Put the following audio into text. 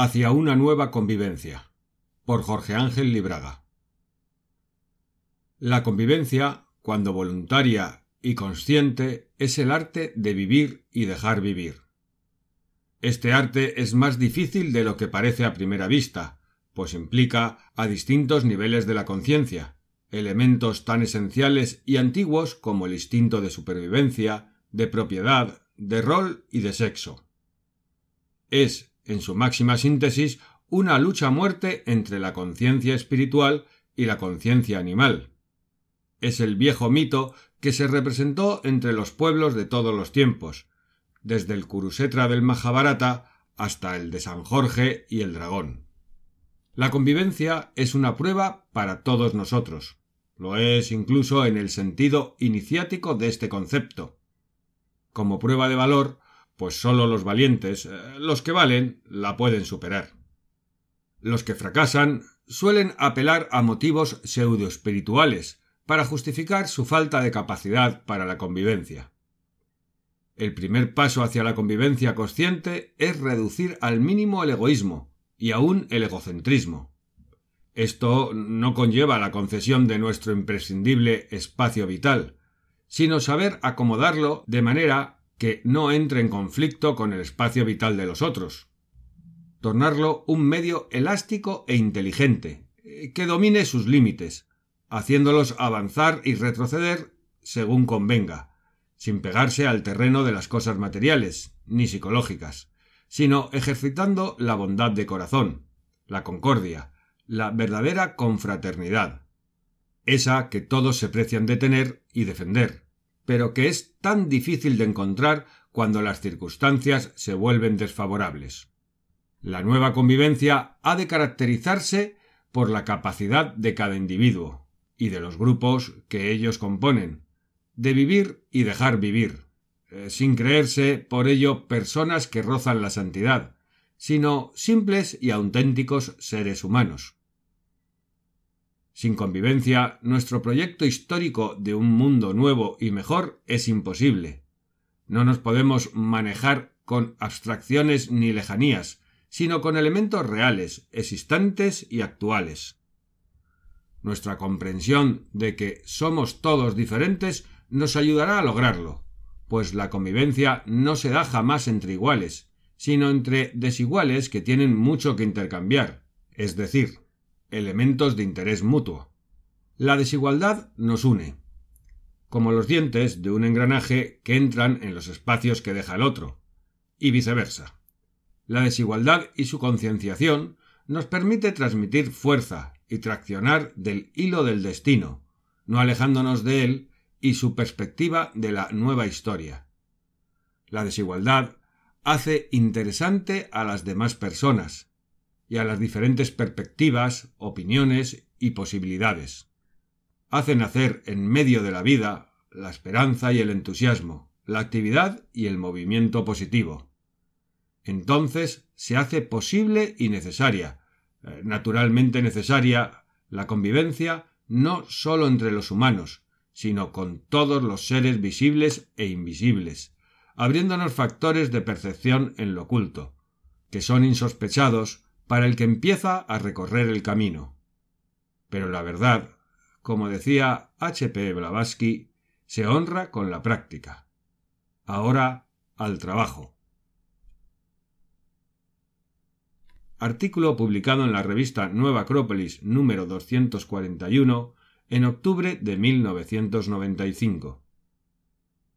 hacia una nueva convivencia. Por Jorge Ángel Libraga. La convivencia, cuando voluntaria y consciente, es el arte de vivir y dejar vivir. Este arte es más difícil de lo que parece a primera vista, pues implica a distintos niveles de la conciencia, elementos tan esenciales y antiguos como el instinto de supervivencia, de propiedad, de rol y de sexo. Es, en su máxima síntesis, una lucha muerte entre la conciencia espiritual y la conciencia animal. Es el viejo mito que se representó entre los pueblos de todos los tiempos, desde el Kurusetra del Mahabharata hasta el de San Jorge y el dragón. La convivencia es una prueba para todos nosotros. Lo es incluso en el sentido iniciático de este concepto. Como prueba de valor, pues sólo los valientes, eh, los que valen, la pueden superar. Los que fracasan suelen apelar a motivos pseudoespirituales para justificar su falta de capacidad para la convivencia. El primer paso hacia la convivencia consciente es reducir al mínimo el egoísmo y aún el egocentrismo. Esto no conlleva la concesión de nuestro imprescindible espacio vital, sino saber acomodarlo de manera que no entre en conflicto con el espacio vital de los otros. Tornarlo un medio elástico e inteligente, eh, que domine sus límites, haciéndolos avanzar y retroceder según convenga, sin pegarse al terreno de las cosas materiales, ni psicológicas, sino ejercitando la bondad de corazón, la concordia, la verdadera confraternidad, esa que todos se precian de tener y defender, pero que es tan difícil de encontrar cuando las circunstancias se vuelven desfavorables. La nueva convivencia ha de caracterizarse por la capacidad de cada individuo y de los grupos que ellos componen, de vivir y dejar vivir, eh, sin creerse por ello personas que rozan la santidad, sino simples y auténticos seres humanos. Sin convivencia, nuestro proyecto histórico de un mundo nuevo y mejor es imposible. No nos podemos manejar con abstracciones ni lejanías, sino con elementos reales, existentes y actuales. Nuestra comprensión de que somos todos diferentes nos ayudará a lograrlo, pues la convivencia no se da jamás entre iguales, sino entre desiguales que tienen mucho que intercambiar, es decir, elementos de interés mutuo. La desigualdad nos une, como los dientes de un engranaje que entran en los espacios que deja el otro, y viceversa. La desigualdad y su concienciación nos permite transmitir fuerza y traccionar del hilo del destino, no alejándonos de él y su perspectiva de la nueva historia. La desigualdad hace interesante a las demás personas y a las diferentes perspectivas, opiniones y posibilidades. Hace nacer en medio de la vida la esperanza y el entusiasmo, la actividad y el movimiento positivo. Entonces se hace posible y necesaria, eh, naturalmente necesaria, la convivencia no sólo entre los humanos, sino con todos los seres visibles e invisibles, abriéndonos factores de percepción en lo oculto, que son insospechados para el que empieza a recorrer el camino. Pero la verdad, como decía H. P. Blavatsky, se honra con la práctica. Ahora al trabajo. Artículo publicado en la revista Nueva Acrópolis número 241 en octubre de 1995.